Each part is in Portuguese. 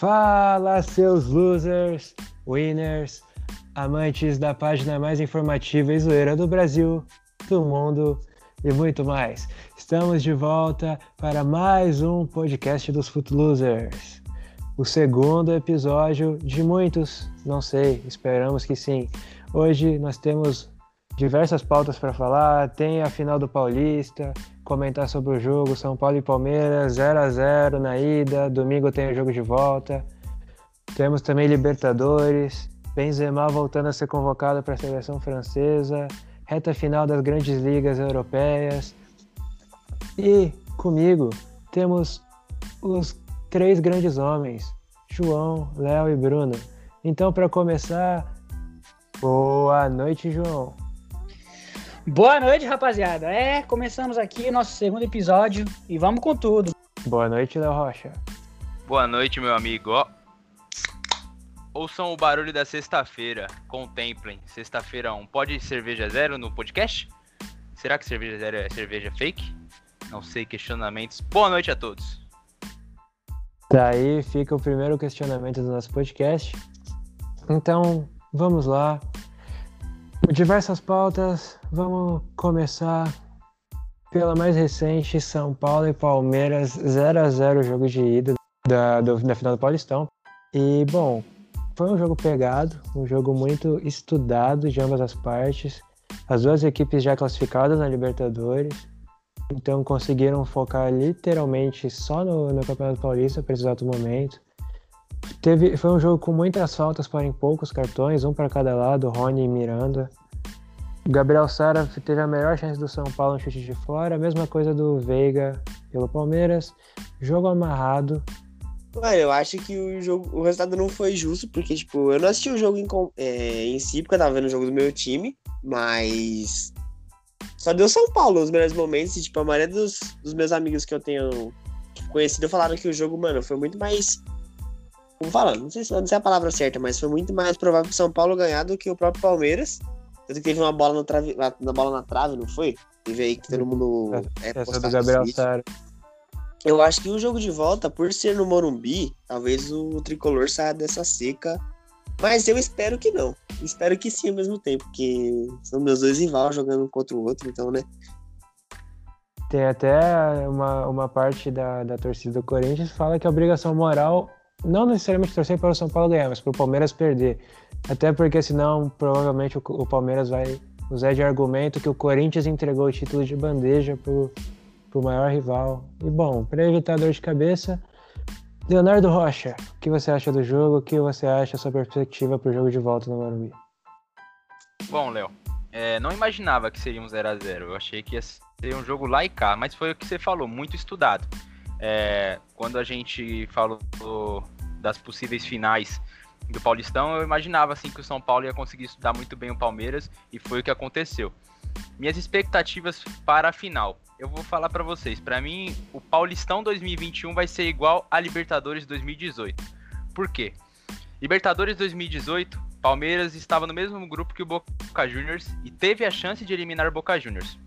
Fala, seus losers, winners, amantes da página mais informativa e zoeira do Brasil, do mundo e muito mais. Estamos de volta para mais um podcast dos Footlosers. O segundo episódio de muitos, não sei, esperamos que sim. Hoje nós temos diversas pautas para falar, tem a final do Paulista, comentar sobre o jogo São Paulo e Palmeiras 0 a 0 na ida, domingo tem o jogo de volta. Temos também Libertadores, Benzema voltando a ser convocado para a seleção francesa, reta final das grandes ligas europeias. E comigo temos os três grandes homens, João, Léo e Bruno. Então, para começar, boa noite, João. Boa noite, rapaziada. É, começamos aqui o nosso segundo episódio e vamos com tudo. Boa noite, Léo Rocha. Boa noite, meu amigo. Ó, ouçam o barulho da sexta-feira. Contemplem. Sexta-feira 1. Pode cerveja zero no podcast? Será que cerveja zero é cerveja fake? Não sei, questionamentos. Boa noite a todos. Daí fica o primeiro questionamento do nosso podcast. Então, vamos lá. Diversas pautas, vamos começar pela mais recente, São Paulo e Palmeiras 0 a 0 jogo de ida da, do, da final do Paulistão. E, bom, foi um jogo pegado, um jogo muito estudado de ambas as partes. As duas equipes já classificadas na Libertadores, então conseguiram focar literalmente só no, no Campeonato Paulista para esse exato momento. Teve, foi um jogo com muitas faltas, porém poucos cartões, um para cada lado, Rony e Miranda. Gabriel Sara teve a melhor chance do São Paulo no chute de fora, a mesma coisa do Veiga pelo Palmeiras. Jogo amarrado. Mano, eu acho que o jogo, o resultado não foi justo, porque, tipo, eu não assisti o jogo em, é, em si, porque eu tava vendo o jogo do meu time, mas só deu São Paulo nos melhores momentos, e, tipo, a maioria dos, dos meus amigos que eu tenho conhecido falaram que o jogo, mano, foi muito mais. Como falando, não sei, não sei a palavra certa, mas foi muito mais provável que o São Paulo ganhar do que o próprio Palmeiras. Tanto que teve uma bola, no trave, na bola na trave, não foi? Teve aí que todo mundo. É, Essa do Gabriel Sara. Eu acho que o jogo de volta, por ser no Morumbi, talvez o tricolor saia dessa seca. Mas eu espero que não. Espero que sim ao mesmo tempo, porque são meus dois rivais jogando um contra o outro, então, né? Tem até uma, uma parte da, da torcida do Corinthians que fala que a obrigação moral não necessariamente torcer para o São Paulo ganhar, mas para o Palmeiras perder. Até porque senão provavelmente o, o, Palmeiras vai usar de argumento que o Corinthians entregou o título de bandeja para o maior rival. E bom, para evitar dor de cabeça, Leonardo Rocha, o que você acha do jogo? O que você acha a sua perspectiva para o jogo de volta no Morumbi? Bom, Léo, é, não imaginava que seria um 0x0. Eu achei que ia ser um jogo lá e cá, mas foi o que você falou, muito estudado. É, quando a gente falou das possíveis finais do Paulistão, eu imaginava assim que o São Paulo ia conseguir estudar muito bem o Palmeiras e foi o que aconteceu. Minhas expectativas para a final. Eu vou falar para vocês, para mim o Paulistão 2021 vai ser igual a Libertadores 2018. Por quê? Libertadores 2018, Palmeiras estava no mesmo grupo que o Boca Juniors e teve a chance de eliminar o Boca Juniors.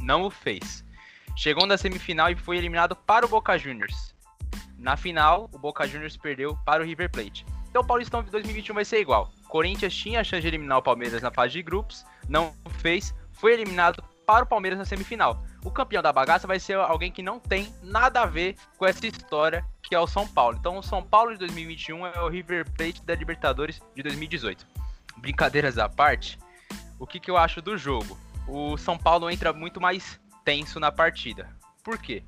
Não o fez. Chegou na semifinal e foi eliminado para o Boca Juniors. Na final, o Boca Juniors perdeu para o River Plate. Então o Paulistão de 2021 vai ser igual. Corinthians tinha a chance de eliminar o Palmeiras na fase de grupos, não fez, foi eliminado para o Palmeiras na semifinal. O campeão da bagaça vai ser alguém que não tem nada a ver com essa história que é o São Paulo. Então o São Paulo de 2021 é o River Plate da Libertadores de 2018. Brincadeiras à parte, o que, que eu acho do jogo? O São Paulo entra muito mais tenso na partida. Por quê?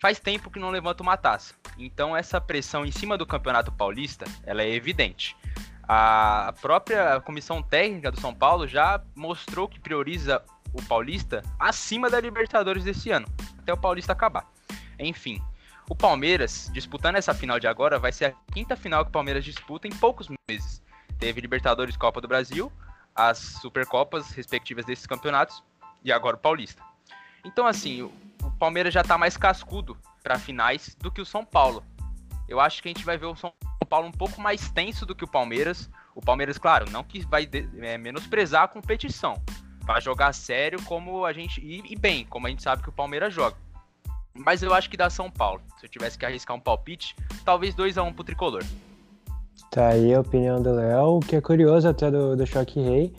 Faz tempo que não levanta uma taça. Então essa pressão em cima do Campeonato Paulista, ela é evidente. A própria comissão técnica do São Paulo já mostrou que prioriza o Paulista acima da Libertadores desse ano, até o Paulista acabar. Enfim, o Palmeiras, disputando essa final de agora, vai ser a quinta final que o Palmeiras disputa em poucos meses. Teve Libertadores Copa do Brasil, as Supercopas respectivas desses campeonatos e agora o Paulista. Então, assim, o, Palmeiras já tá mais cascudo para finais do que o São Paulo. Eu acho que a gente vai ver o São Paulo um pouco mais tenso do que o Palmeiras. O Palmeiras, claro, não que vai é, menosprezar a competição. Vai jogar sério como a gente. E, e, bem, como a gente sabe que o Palmeiras joga. Mas eu acho que dá São Paulo. Se eu tivesse que arriscar um palpite, talvez 2 a 1 um pro tricolor. Tá aí a opinião do Léo. O que é curioso até do, do Choque Rei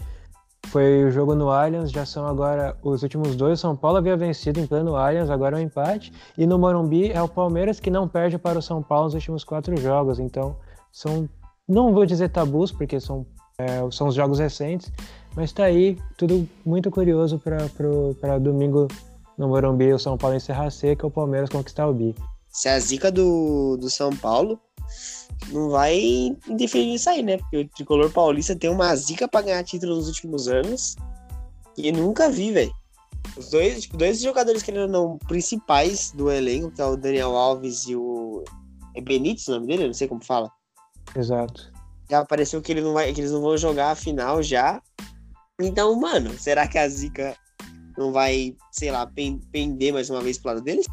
foi o jogo no Allianz, já são agora os últimos dois. São Paulo havia vencido em pleno Allianz, agora é um empate. E no Morumbi é o Palmeiras que não perde para o São Paulo nos últimos quatro jogos. Então, são, não vou dizer tabus, porque são, é, são os jogos recentes, mas tá aí tudo muito curioso para domingo no Morumbi o São Paulo encerrar seca, o Palmeiras conquistar o bi. Se a zica do, do São Paulo não vai interferir nisso aí, né? Porque o tricolor paulista tem uma zica pra ganhar título nos últimos anos e nunca vi, velho. Os dois, tipo, dois jogadores que ainda não principais do elenco, que é o Daniel Alves e o. É Benítez o nome dele? Eu não sei como fala. Exato. Já apareceu que, ele não vai, que eles não vão jogar a final já. Então, mano, será que a Zica não vai, sei lá, pender mais uma vez pro lado deles?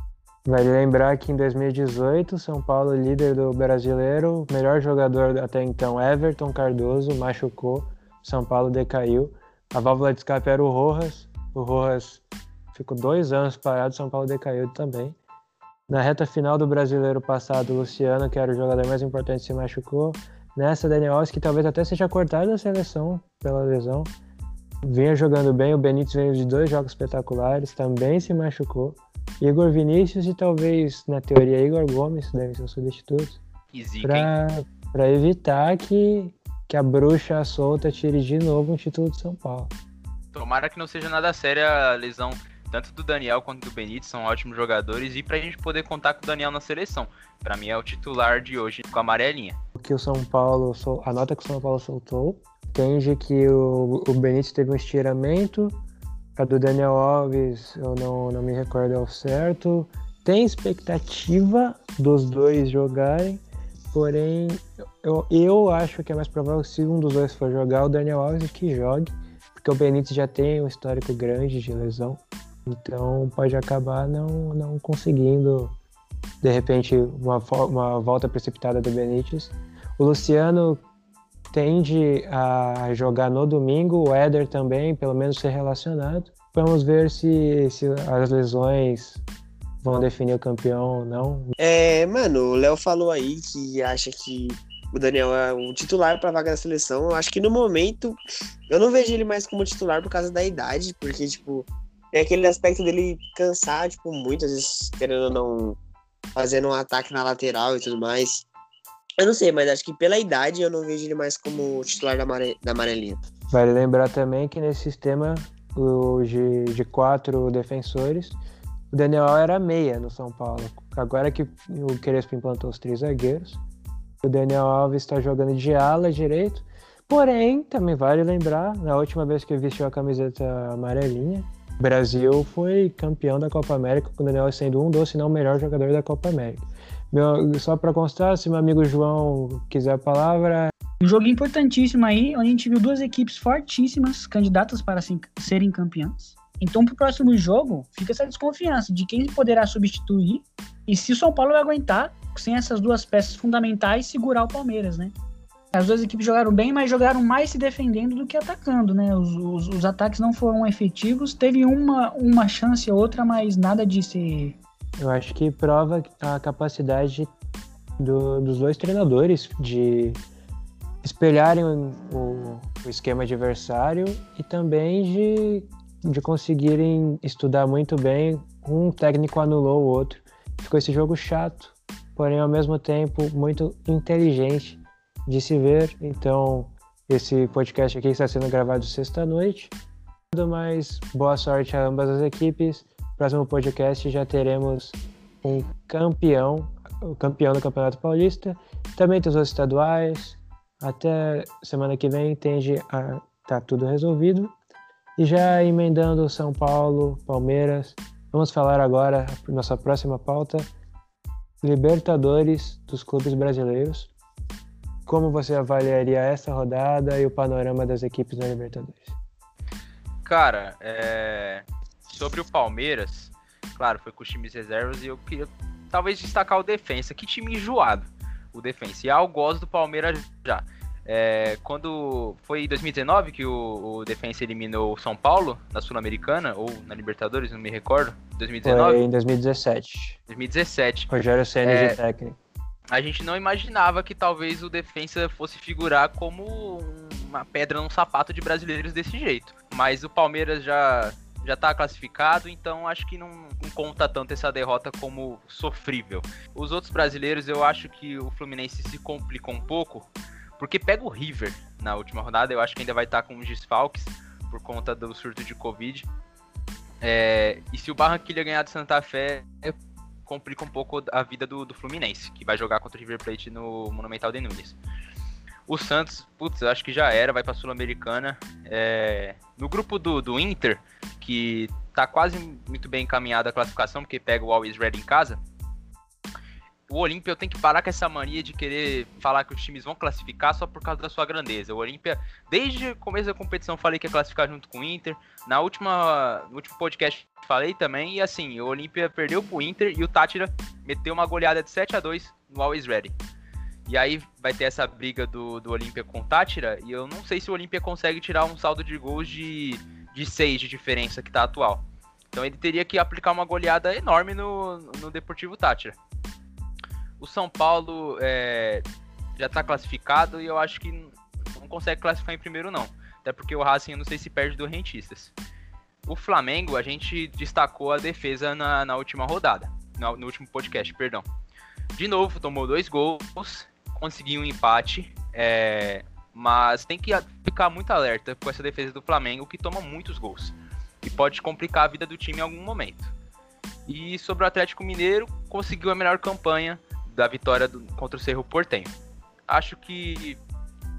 Vale lembrar que em 2018, São Paulo, líder do brasileiro, melhor jogador até então, Everton Cardoso, machucou, São Paulo decaiu. A válvula de escape era o Rojas, o Rojas ficou dois anos parado, São Paulo decaiu também. Na reta final do brasileiro passado, Luciano, que era o jogador mais importante, se machucou. Nessa, Daniel Alves, que talvez até seja cortado da seleção pela lesão, vinha jogando bem. O Benítez veio de dois jogos espetaculares, também se machucou. Igor Vinícius e talvez, na teoria, Igor Gomes devem ser os substitutos. Para evitar que, que a bruxa solta tire de novo um título de São Paulo. Tomara que não seja nada séria a lesão tanto do Daniel quanto do Benítez, são ótimos jogadores e para a gente poder contar com o Daniel na seleção. Para mim é o titular de hoje com a amarelinha. O que o São Paulo, a nota que o São Paulo soltou, entende que o, o Benítez teve um estiramento, a do Daniel Alves, eu não, não me recordo ao certo. Tem expectativa dos dois jogarem, porém eu, eu acho que é mais provável se um dos dois for jogar, o Daniel Alves que jogue, porque o Benítez já tem um histórico grande de lesão, então pode acabar não, não conseguindo, de repente, uma, uma volta precipitada do Benítez. O Luciano tende a jogar no domingo, o Éder também, pelo menos ser relacionado. Vamos ver se, se as lesões vão definir o campeão ou não. É, mano, o Léo falou aí que acha que o Daniel é o titular para vaga da seleção. Eu acho que no momento eu não vejo ele mais como titular por causa da idade, porque tipo, tem aquele aspecto dele cansar, tipo, muitas vezes querendo não fazendo um ataque na lateral e tudo mais. Eu não sei, mas acho que pela idade eu não vejo ele mais como titular da, Mare... da amarelinha. Vale lembrar também que nesse sistema de, de quatro defensores, o Daniel era meia no São Paulo. Agora que o Crespo implantou os três zagueiros, o Daniel Alves está jogando de ala direito. Porém, também vale lembrar, na última vez que vestiu a camiseta amarelinha, o Brasil foi campeão da Copa América, com o Daniel sendo um dos, se não o melhor jogador da Copa América. Meu, só para constar, se meu amigo João quiser a palavra. Um jogo importantíssimo aí, onde a gente viu duas equipes fortíssimas, candidatas para serem campeãs. Então, para o próximo jogo, fica essa desconfiança de quem poderá substituir e se o São Paulo vai aguentar, sem essas duas peças fundamentais, segurar o Palmeiras, né? As duas equipes jogaram bem, mas jogaram mais se defendendo do que atacando, né? Os, os, os ataques não foram efetivos. Teve uma, uma chance ou outra, mas nada de ser eu acho que prova a capacidade do, dos dois treinadores de espelharem o, o, esquema adversário e também de, de conseguirem estudar muito bem. Um técnico anulou o outro. Ficou esse jogo chato, porém ao mesmo tempo muito inteligente de se ver. Então, esse podcast aqui está sendo gravado sexta-noite. Mas boa sorte a ambas as equipes próximo podcast já teremos um campeão, o campeão do Campeonato Paulista, também dos outros estaduais. Até semana que vem tende a tá tudo resolvido. E já emendando São Paulo, Palmeiras, vamos falar agora nossa próxima pauta, Libertadores dos clubes brasileiros. Como você avaliaria essa rodada e o panorama das equipes na Libertadores? Cara, é sobre o Palmeiras, claro, foi com os times reservas e eu queria talvez destacar o defensa. Que time enjoado o defensa. E gosto do Palmeiras já. É, quando foi em 2019 que o, o Defensa eliminou o São Paulo na Sul-Americana ou na Libertadores, não me recordo. 2019? Foi em 2017. 2017. Rogério Senna é, de técnico. a gente não imaginava que talvez o defensa fosse figurar como uma pedra no sapato de brasileiros desse jeito. Mas o Palmeiras já já tá classificado, então acho que não, não, conta tanto essa derrota como sofrível. Os outros brasileiros, eu acho que o Fluminense se complicou um pouco, porque pega o River na última rodada, eu acho que ainda vai estar tá com os desfalques por conta do surto de Covid. É, e se o Barranquilla ganhar de Santa Fé, complica um pouco a vida do, do Fluminense, que vai jogar contra o River Plate no Monumental de Nunes. O Santos, putz, acho que já era, vai pra Sul-Americana. É, no grupo do, do Inter, que tá quase muito bem encaminhada a classificação, porque pega o Always Red em casa, o Olímpia tem que parar com essa mania de querer falar que os times vão classificar só por causa da sua grandeza. O Olímpia, desde o começo da competição, falei que ia classificar junto com o Inter. Na última, no último podcast falei também, e assim, o Olímpia perdeu pro Inter e o Tátira meteu uma goleada de 7 a 2 no Always Ready. E aí vai ter essa briga do, do Olímpia com o Tátira, e eu não sei se o Olímpia consegue tirar um saldo de gols de, de 6 de diferença que tá atual. Então ele teria que aplicar uma goleada enorme no, no Deportivo Tátira. O São Paulo é, já está classificado e eu acho que não consegue classificar em primeiro, não. Até porque o Racing eu não sei se perde do Rentistas. O Flamengo, a gente destacou a defesa na, na última rodada, no, no último podcast, perdão. De novo, tomou dois gols, conseguiu um empate, é, mas tem que ficar muito alerta com essa defesa do Flamengo, que toma muitos gols. E pode complicar a vida do time em algum momento. E sobre o Atlético Mineiro, conseguiu a melhor campanha da vitória do, contra o Cerro Portenho. Acho que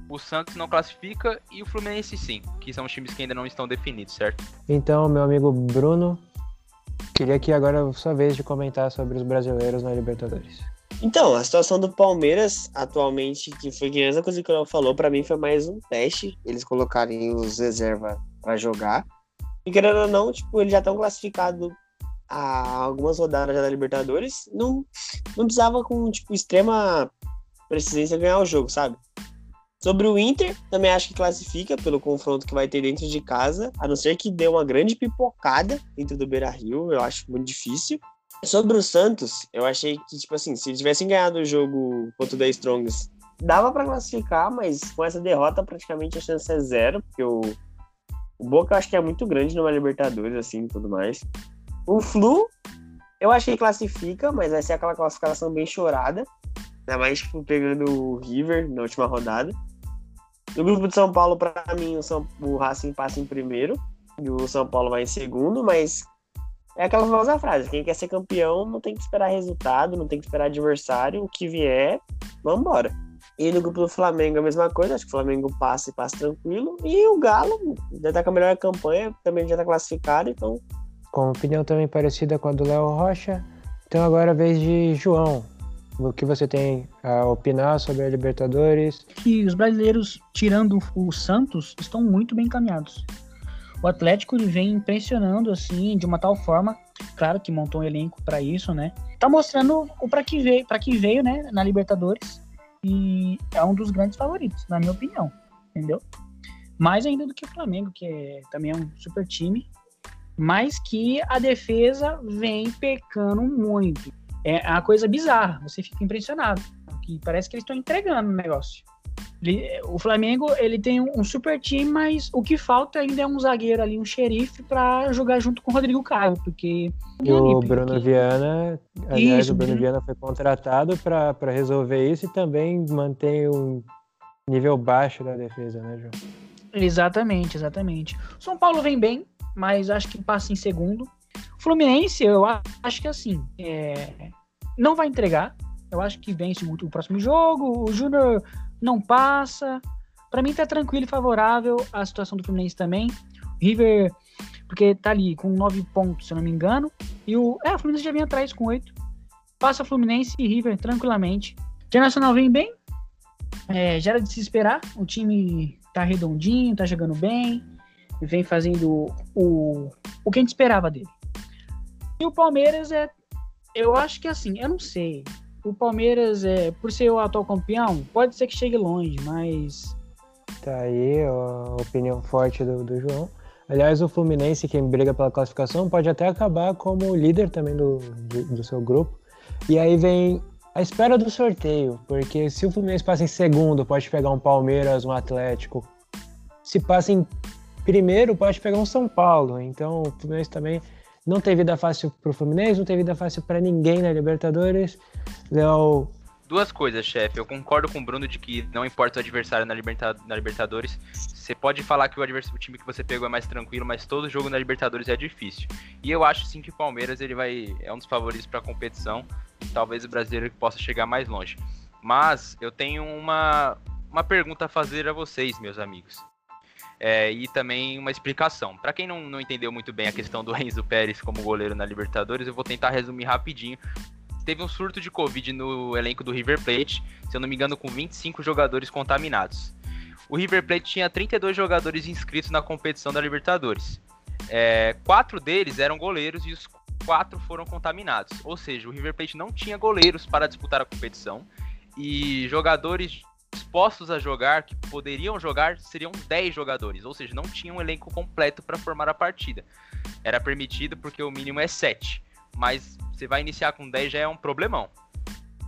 o Santos não classifica e o Fluminense sim, que são os times que ainda não estão definidos, certo? Então, meu amigo Bruno, queria que agora a sua vez de comentar sobre os brasileiros na Libertadores. Então, a situação do Palmeiras atualmente, que foi a mesma coisa que o falou, para mim foi mais um teste, eles colocarem os reserva para jogar. E querendo ou não, tipo, eles já estão classificados há algumas rodadas já da Libertadores, não, não precisava com, tipo, extrema precisência ganhar o jogo, sabe? Sobre o Inter, também acho que classifica pelo confronto que vai ter dentro de casa, a não ser que dê uma grande pipocada dentro do Beira-Rio, eu acho muito difícil. Sobre o Santos, eu achei que, tipo assim, se tivessem ganhado o jogo contra o The Strongs, dava para classificar, mas com essa derrota praticamente a chance é zero, porque o, o Boca eu acho que é muito grande numa Libertadores, assim, tudo mais. O Flu, eu achei que classifica, mas vai ser aquela classificação bem chorada. Ainda mais tipo, pegando o River na última rodada. No grupo de São Paulo, para mim, o, São, o Racing passa em primeiro e o São Paulo vai em segundo, mas é aquela famosa frase: quem quer ser campeão não tem que esperar resultado, não tem que esperar adversário, o que vier, vambora. E no grupo do Flamengo a mesma coisa, acho que o Flamengo passa e passa tranquilo. E o Galo já tá com a melhor campanha, também já tá classificado, então com opinião também parecida com a do Léo Rocha. Então agora é a vez de João. O que você tem a opinar sobre a Libertadores? Que os brasileiros, tirando o Santos, estão muito bem encaminhados. O Atlético vem impressionando assim de uma tal forma, claro que montou um elenco para isso, né? Tá mostrando o para que veio, para que veio, né, na Libertadores e é um dos grandes favoritos, na minha opinião, entendeu? Mais ainda do que o Flamengo, que é, também é um super time mas que a defesa vem pecando muito. É uma coisa bizarra, você fica impressionado, que parece que eles estão entregando o negócio. Ele, o Flamengo ele tem um, super time, mas o que falta ainda é um zagueiro ali, um xerife, para jogar junto com o Rodrigo Caio, porque. E o Bruno porque... Viana, aliás, isso, o Bruno Viana foi contratado para resolver isso e também mantém um nível baixo da defesa, né, João? Exatamente, exatamente. São Paulo vem bem, mas acho que passa em segundo. Fluminense, eu acho que assim, é... não vai entregar. Eu acho que vence o próximo jogo. O Júnior não passa. Para mim tá tranquilo e favorável a situação do Fluminense também. River, porque tá ali com nove pontos, se eu não me engano. E o. É, o Fluminense já vem atrás com oito. Passa Fluminense e River tranquilamente. Internacional vem bem. É, já era de se esperar. O time tá redondinho, tá jogando bem vem fazendo o, o que a gente esperava dele. E o Palmeiras é. Eu acho que assim, eu não sei. O Palmeiras, é, por ser o atual campeão, pode ser que chegue longe, mas. Tá aí a opinião forte do, do João. Aliás, o Fluminense, quem briga pela classificação, pode até acabar como líder também do, do, do seu grupo. E aí vem a espera do sorteio, porque se o Fluminense passa em segundo, pode pegar um Palmeiras, um Atlético. Se passa em primeiro, pode pegar um São Paulo. Então o Fluminense também não tem vida fácil pro Fluminense, não tem vida fácil para ninguém na Libertadores. Léo. Duas coisas, chefe. Eu concordo com o Bruno de que não importa o adversário na, Liberta na Libertadores. Você pode falar que o, time que você pegou é mais tranquilo, mas todo jogo na Libertadores é difícil. E eu acho sim que o Palmeiras ele vai é um dos favoritos para a competição. Talvez o brasileiro possa chegar mais longe. Mas eu tenho uma, uma pergunta a fazer a vocês, meus amigos. É, e também uma explicação. Para quem não, não entendeu muito bem a questão do Enzo Pérez como goleiro na Libertadores, eu vou tentar resumir rapidinho teve um surto de Covid no elenco do River Plate, se eu não me engano, com 25 jogadores contaminados. O River Plate tinha 32 jogadores inscritos na competição da Libertadores. É, quatro deles eram goleiros e os quatro foram contaminados. Ou seja, o River Plate não tinha goleiros para disputar a competição e jogadores dispostos a jogar, que poderiam jogar, seriam 10 jogadores, ou seja, não tinha um elenco completo para formar a partida. Era permitido porque o mínimo é 7, mas você vai iniciar com 10 já é um problemão.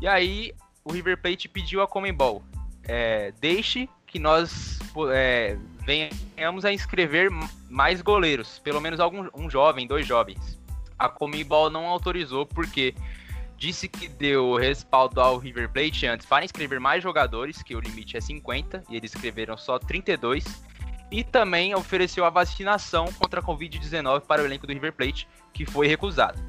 E aí o River Plate pediu a Comembol, é, deixe que nós é, venhamos a inscrever mais goleiros, pelo menos algum um jovem, dois jovens. A Comembol não autorizou porque disse que deu respaldo ao River Plate antes para inscrever mais jogadores, que o limite é 50 e eles escreveram só 32. E também ofereceu a vacinação contra a Covid-19 para o elenco do River Plate, que foi recusado.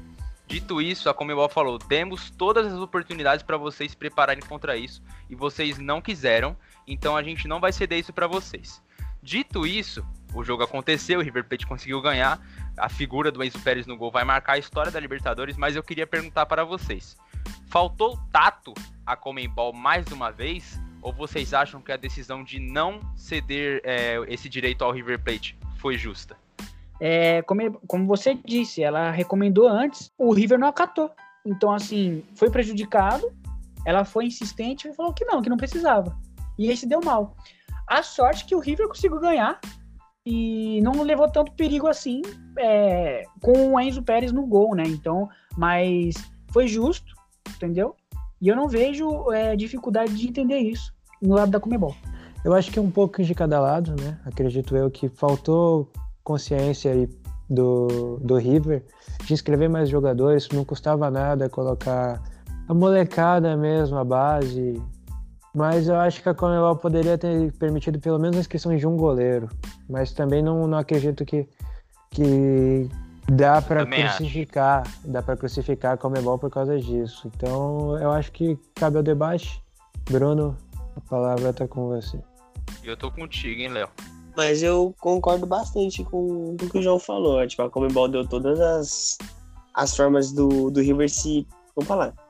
Dito isso, a Comebol falou: temos todas as oportunidades para vocês se prepararem contra isso e vocês não quiseram, então a gente não vai ceder isso para vocês. Dito isso, o jogo aconteceu, o River Plate conseguiu ganhar, a figura do Enzo Pérez no gol vai marcar a história da Libertadores, mas eu queria perguntar para vocês: faltou tato a Comembol mais uma vez? Ou vocês acham que a decisão de não ceder é, esse direito ao River Plate foi justa? é, como, como você disse, ela recomendou antes, o River não acatou. Então, assim, foi prejudicado, ela foi insistente e falou que não, que não precisava. E aí se deu mal. A sorte que o River conseguiu ganhar e não levou tanto perigo assim é, com o Enzo Pérez no gol, né? Então, mas foi justo, entendeu? E eu não vejo é, dificuldade de entender isso no lado da Comebol. Eu acho que é um pouco de cada lado, né? Acredito eu que faltou consciência aí do, do River de inscrever mais jogadores, não custava nada colocar a molecada mesmo, a base. Mas eu acho que a Comebol poderia ter permitido pelo menos a inscrição de um goleiro. Mas também não, não acredito que, que dá para crucificar, acho. dá para crucificar a Comebol por causa disso. Então eu acho que cabe ao debate. Bruno, a palavra está com você. Eu tô contigo, hein, Léo. Mas eu concordo bastante com, com o que o João falou. Tipo, a Comebol deu todas as, as formas do, do River se. Vamos falar.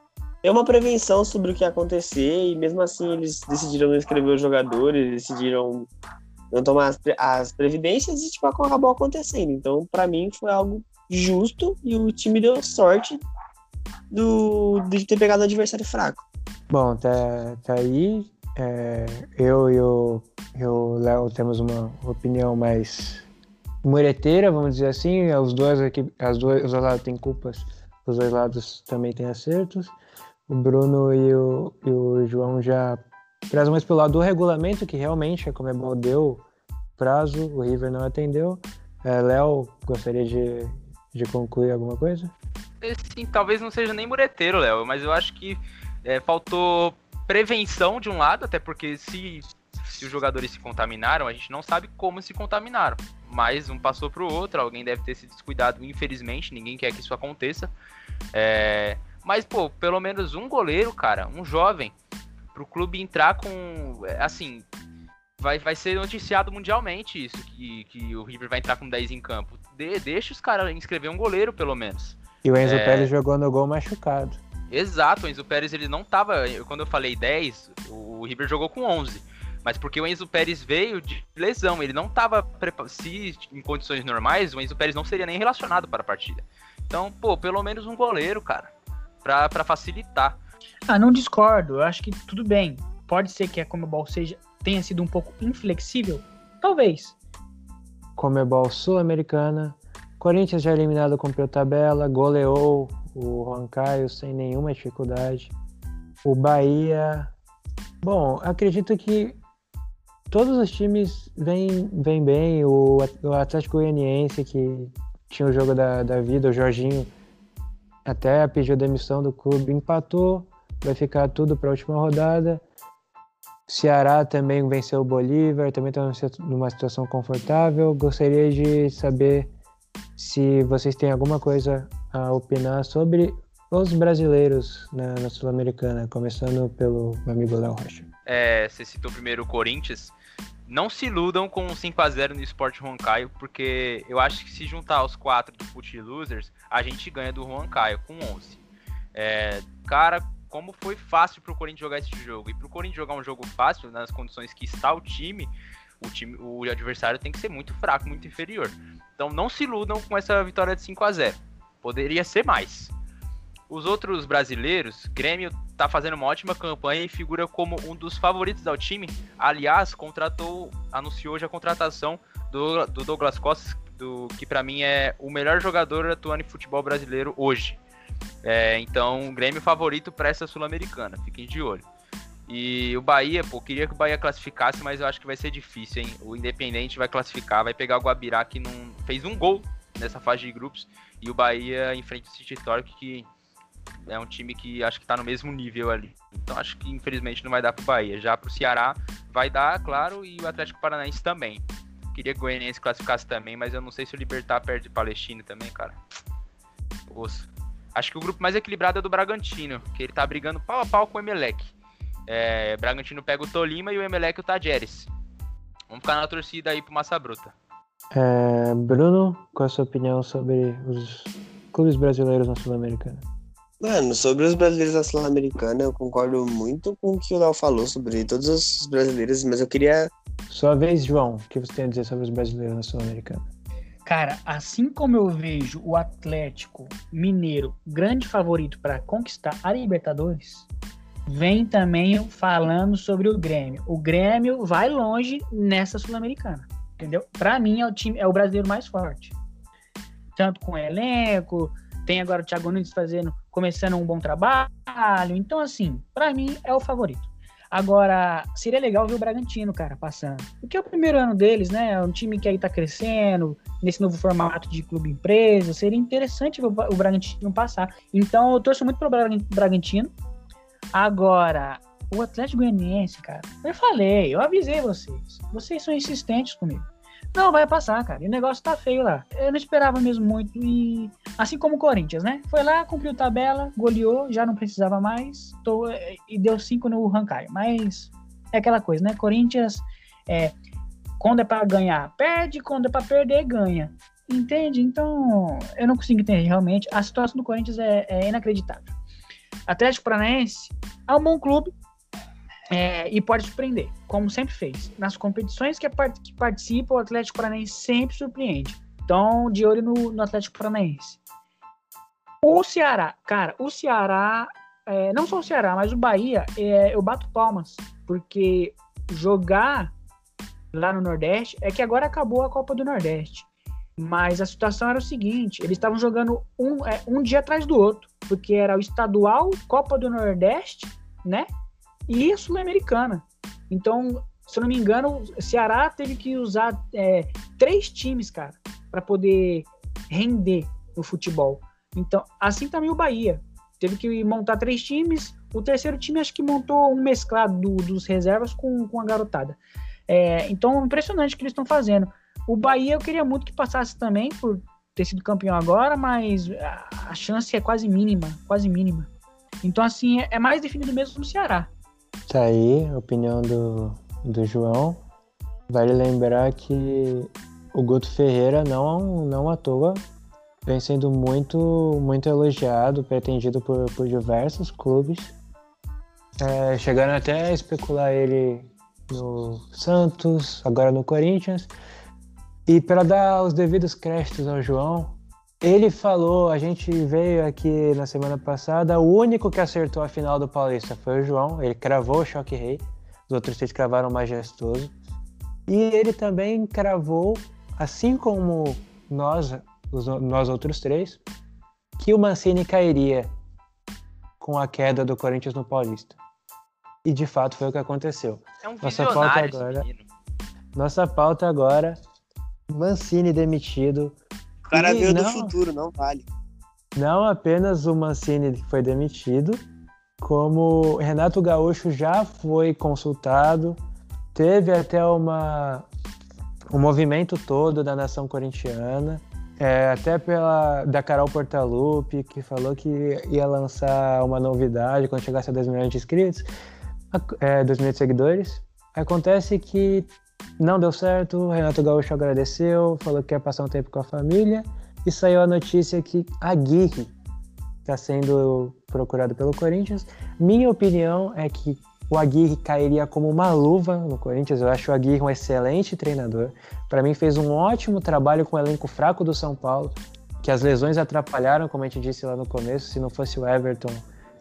É uma prevenção sobre o que ia acontecer e mesmo assim eles decidiram não escrever os jogadores, decidiram não tomar as, as previdências e tipo, acabou acontecendo. Então, para mim, foi algo justo e o time deu sorte do, de ter pegado um adversário fraco. Bom, tá, tá aí. É, eu e o o Léo temos uma opinião mais mureteira, vamos dizer assim. Os dois aqui, as duas, os dois lados têm culpas, os dois lados também têm acertos. O Bruno e o, e o João já trazem mais pelo lado do regulamento, que realmente a Comebol deu prazo, o River não atendeu. É, Léo, gostaria de, de concluir alguma coisa? Sim, talvez não seja nem mureteiro, Léo, mas eu acho que é, faltou prevenção de um lado, até porque se se os jogadores se contaminaram, a gente não sabe como se contaminaram. Mas um passou pro outro, alguém deve ter se descuidado, infelizmente, ninguém quer que isso aconteça. É... Mas, pô, pelo menos um goleiro, cara, um jovem, pro clube entrar com. Assim, vai, vai ser noticiado mundialmente isso, que, que o River vai entrar com 10 em campo. De, deixa os caras inscrever um goleiro, pelo menos. E o Enzo é... Pérez jogou no gol machucado. Exato, o Enzo Pérez ele não tava. Quando eu falei 10, o River jogou com 11 mas porque o Enzo Pérez veio de lesão, ele não estava se em condições normais, o Enzo Pérez não seria nem relacionado para a partida. Então, pô, pelo menos um goleiro, cara, para facilitar. Ah, não discordo. Eu acho que tudo bem. Pode ser que a Comebol seja tenha sido um pouco inflexível, talvez. Comebol sul-americana. Corinthians já eliminado cumpriu tabela, goleou o Juan Caio sem nenhuma dificuldade. O Bahia. Bom, acredito que todos os times vêm, vêm bem. O, o Atlético Goianiense, que tinha o jogo da, da vida, o Jorginho até pediu demissão do clube, empatou, vai ficar tudo para a última rodada. Ceará também venceu o Bolívar, também está numa situação confortável. Gostaria de saber se vocês têm alguma coisa a opinar sobre os brasileiros na, na Sul-Americana, começando pelo meu amigo Léo Rocha. É, você citou primeiro o Corinthians. Não se iludam com 5 a 0 no Sport Caio, porque eu acho que se juntar os quatro do Foot Losers, a gente ganha do Caio com 11. É, cara, como foi fácil pro Corinthians jogar esse jogo. E pro Corinthians jogar um jogo fácil, nas condições que está o time, o time, o adversário tem que ser muito fraco, muito inferior. Então não se iludam com essa vitória de 5 a 0. Poderia ser mais. Os outros brasileiros, Grêmio tá fazendo uma ótima campanha e figura como um dos favoritos ao time. Aliás, contratou, anunciou já a contratação do, do Douglas Costa, do, que para mim é o melhor jogador atuando em futebol brasileiro hoje. É, então, Grêmio favorito para essa Sul-Americana, fiquem de olho. E o Bahia, pô, queria que o Bahia classificasse, mas eu acho que vai ser difícil, hein? O Independente vai classificar, vai pegar o Guabirá, que não fez um gol nessa fase de grupos, e o Bahia enfrenta o City Torque, que é um time que acho que tá no mesmo nível ali. Então acho que infelizmente não vai dar pro Bahia. Já pro Ceará vai dar, claro, e o Atlético Paranaense também. Queria que o Goianiense classificasse também, mas eu não sei se o Libertar perde Palestina também, cara. Osso. Acho que o grupo mais equilibrado é do Bragantino, que ele tá brigando pau a pau com o Emelec. É, Bragantino pega o Tolima e o Emelec o Tajeres. Vamos ficar na torcida aí pro Massa Bruta. É, Bruno, qual é a sua opinião sobre os clubes brasileiros na Sul-Americana? Mano, sobre os brasileiros na Sul-Americana, eu concordo muito com o que o Léo falou sobre todos os brasileiros, mas eu queria. Sua vez, João, o que você tem a dizer sobre os brasileiros na Sul-Americana? Cara, assim como eu vejo o Atlético Mineiro grande favorito para conquistar a Libertadores, vem também falando sobre o Grêmio. O Grêmio vai longe nessa Sul-Americana, entendeu? Para mim é o time é o brasileiro mais forte. Tanto com elenco, tem agora o Thiago Nunes fazendo, começando um bom trabalho. Então assim, para mim é o favorito. Agora, seria legal ver o Bragantino, cara, passando. Porque é o primeiro ano deles, né? É um time que aí tá crescendo, nesse novo formato de clube empresa. Seria interessante ver o Bragantino passar. Então, eu torço muito pro Bragantino. Agora, o Atlético Goianiense, cara, eu falei, eu avisei vocês. Vocês são insistentes comigo. Não, vai passar, cara. E o negócio tá feio lá. Eu não esperava mesmo muito. E assim como o Corinthians, né? Foi lá, cumpriu tabela, goleou, já não precisava mais. Tô, e deu cinco no Rancai. Mas é aquela coisa, né? Corinthians, é, quando é para ganhar, perde. Quando é para perder, ganha. Entende? Então, eu não consigo entender realmente. A situação do Corinthians é, é inacreditável. Atlético Paranaense é um bom clube, é, e pode surpreender, como sempre fez. Nas competições que, que participa, o Atlético Paranaense sempre surpreende. Então, de olho no, no Atlético Paranaense. O Ceará, cara, o Ceará, é, não só o Ceará, mas o Bahia, é, eu bato palmas, porque jogar lá no Nordeste é que agora acabou a Copa do Nordeste. Mas a situação era o seguinte: eles estavam jogando um, é, um dia atrás do outro, porque era o estadual, Copa do Nordeste, né? E Sul-Americana. Então, se eu não me engano, o Ceará teve que usar é, três times, cara, para poder render no futebol. Então, assim também o Bahia. Teve que montar três times. O terceiro time acho que montou um mesclado do, dos reservas com, com a garotada. É, então, impressionante o que eles estão fazendo. O Bahia eu queria muito que passasse também por ter sido campeão agora, mas a, a chance é quase mínima, quase mínima. Então, assim, é, é mais definido mesmo no Ceará. Tá aí a opinião do, do João. Vale lembrar que o Guto Ferreira não, não à toa vem sendo muito, muito elogiado, pretendido por, por diversos clubes. É, chegando até a especular ele no Santos, agora no Corinthians. E para dar os devidos créditos ao João, ele falou, a gente veio aqui na semana passada, o único que acertou a final do Paulista foi o João, ele cravou o Choque Rei, os outros três cravaram Majestoso. E ele também cravou, assim como nós, os, nós outros três, que o Mancini cairia com a queda do Corinthians no Paulista. E de fato foi o que aconteceu. É um Nossa pauta agora-. Nossa pauta agora: Mancini demitido. O cara E veio do não- futuro, não vale. Não apenas o Mancini foi demitido, como Renato Gaúcho já foi consultado, teve até uma um movimento todo da nação corintiana, é, até pela da Carol Portalupi, que falou que ia lançar uma novidade quando chegasse a 2 milhões de inscritos, é, 2 milhões de seguidores. Acontece que não deu certo, o Renato Gaúcho agradeceu, falou que quer passar um tempo com a família, e saiu a notícia que Aguirre está sendo procurado pelo Corinthians. Minha opinião é que o Aguirre cairia como uma luva no Corinthians. Eu acho o Aguirre um excelente treinador. Para mim, fez um ótimo trabalho com o elenco fraco do São Paulo, que as lesões atrapalharam, como a gente disse lá no começo. Se não fosse o Everton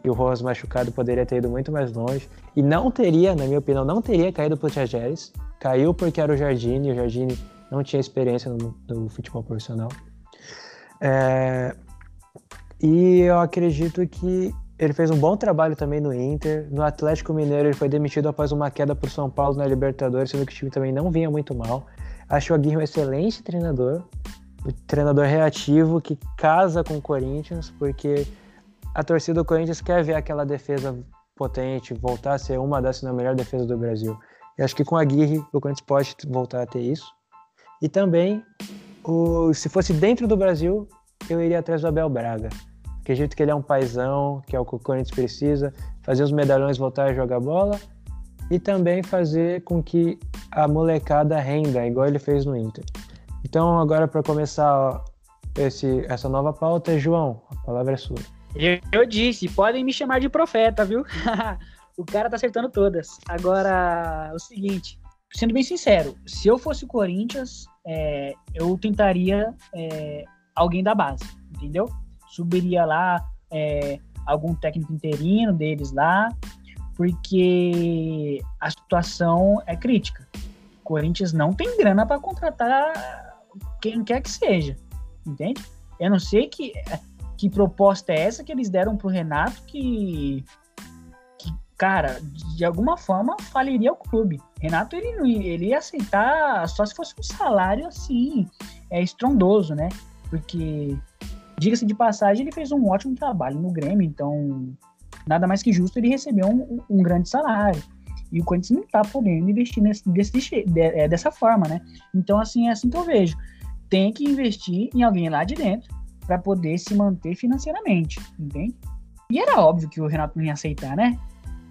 e o Rojas machucado, poderia ter ido muito mais longe. E não teria, na minha opinião, não teria caído para o Tiageres. Caiu porque era o Jardine, o Jardine não tinha experiência no, no futebol profissional. É, e eu acredito que ele fez um bom trabalho também no Inter. No Atlético Mineiro ele foi demitido após uma queda para o São Paulo na Libertadores, sendo que o time também não vinha muito mal. Acho o Aguirre um excelente treinador, um treinador reativo que casa com o Corinthians, porque a torcida do Corinthians quer ver aquela defesa potente, voltar a ser uma das, não a melhor defesa do Brasil. Eu acho que com a Aguirre o Corinthians pode voltar a ter isso. E também, o, se fosse dentro do Brasil, eu iria atrás do Abel Braga. Acredito que ele é um paizão, que é o que o Corinthians precisa, fazer os medalhões voltar a jogar bola e também fazer com que a molecada renda, igual ele fez no Inter. Então, agora para começar esse, essa nova pauta, João, a palavra é sua. Eu, eu disse, podem me chamar de profeta, viu? o cara tá acertando todas. Agora, o seguinte, sendo bem sincero, se eu fosse o Corinthians, é, eu tentaria é, alguém da base, entendeu? Subiria lá é, algum técnico interino deles lá, porque a situação é crítica. O Corinthians não tem grana para contratar quem quer que seja, entende? Eu não sei que que proposta é essa que eles deram pro Renato que, que cara, de alguma forma faliria o clube. Renato ele não ia, ele ia aceitar só se fosse um salário assim, é estrondoso, né? Porque diga-se de passagem, ele fez um ótimo trabalho no Grêmio, então nada mais que justo ele receber um, um grande salário. E o Corinthians não tá podendo investir nesse, desse, de, é, dessa forma, né? Então, assim, é assim que eu vejo. Tem que investir em alguém lá de dentro para poder se manter financeiramente, entende? E era óbvio que o Renato não ia aceitar, né?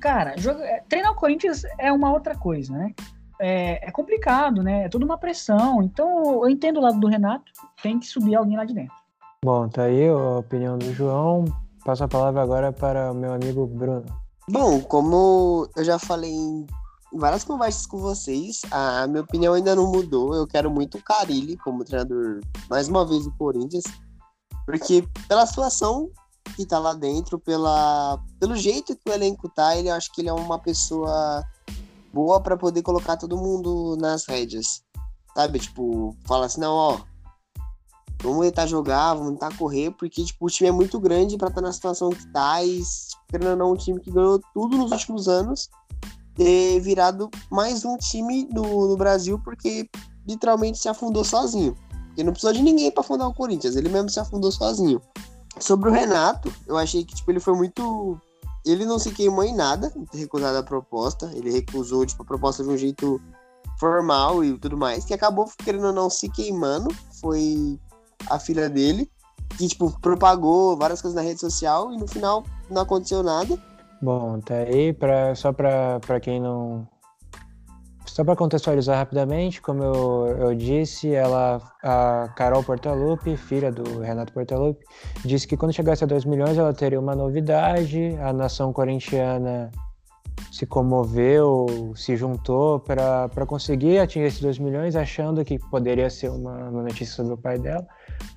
Cara, joga, treinar o Corinthians é uma outra coisa, né? É, é, complicado, né? É toda uma pressão. Então, eu entendo o lado do Renato, tem que subir alguém lá de dentro. Bom, tá aí a opinião do João. Passo a palavra agora para o meu amigo Bruno. Bom, como eu já falei em várias conversas com vocês, a minha opinião ainda não mudou. Eu quero muito o Carilli como treinador, mais uma vez, do Corinthians. Porque pela situação que tá lá dentro, pela, pelo jeito que o elenco tá, ele acho que ele é uma pessoa boa para poder colocar todo mundo nas rédeas. Sabe? Tipo, fala assim, não, ó. Vamos tentar jogar, vamos tentar correr, porque tipo, o time é muito grande para estar tá na situação que tá. E, querendo não, um time que ganhou tudo nos últimos anos, ter virado mais um time no, no Brasil, porque literalmente se afundou sozinho. Ele não precisou de ninguém para fundar o Corinthians, ele mesmo se afundou sozinho. Sobre o Renato, eu achei que tipo, ele foi muito. Ele não se queimou em nada em ter recusado a proposta. Ele recusou tipo, a proposta de um jeito formal e tudo mais. Que acabou, querendo ou não, se queimando. Foi a filha dele, que tipo, propagou várias coisas na rede social e no final não aconteceu nada. Bom, tá aí, pra, só para quem não, só para contextualizar rapidamente, como eu, eu, disse, ela, a Carol Portalupi, filha do Renato Portalupi, disse que quando chegasse a 2 milhões ela teria uma novidade. A nação corintiana se comoveu, se juntou para conseguir atingir esses 2 milhões, achando que poderia ser uma, uma notícia sobre o pai dela.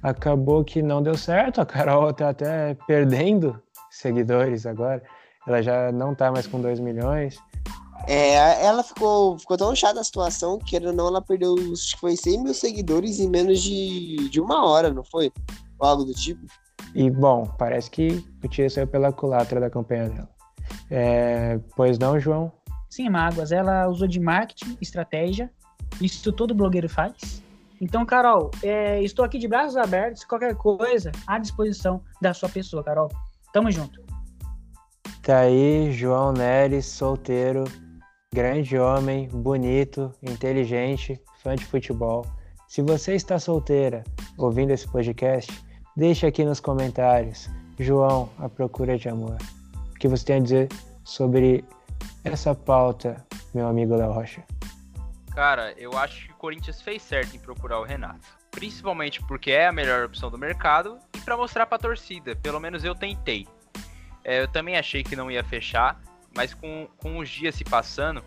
Acabou que não deu certo, a Carol está até perdendo seguidores agora. Ela já não está mais com 2 milhões. É, ela ficou, ficou tão chata a situação que, querendo ou não, ela perdeu, acho que foi 100 mil seguidores em menos de, de uma hora, não foi? Ou algo do tipo. E, bom, parece que o Tia saiu pela culatra da campanha dela. É, pois não, João? Sim, Mágoas, ela usou de marketing, estratégia, isso todo blogueiro faz. Então, Carol, é, estou aqui de braços abertos, qualquer coisa à disposição da sua pessoa, Carol. Tamo junto. Tá aí, João Neres, solteiro, grande homem, bonito, inteligente, fã de futebol. Se você está solteira ouvindo esse podcast, deixe aqui nos comentários. João, a procura de amor. O que você tem a dizer sobre essa pauta, meu amigo Léo Rocha? Cara, eu acho que o Corinthians fez certo em procurar o Renato. Principalmente porque é a melhor opção do mercado e para mostrar para a torcida. Pelo menos eu tentei. É, eu também achei que não ia fechar, mas com, com os dias se passando,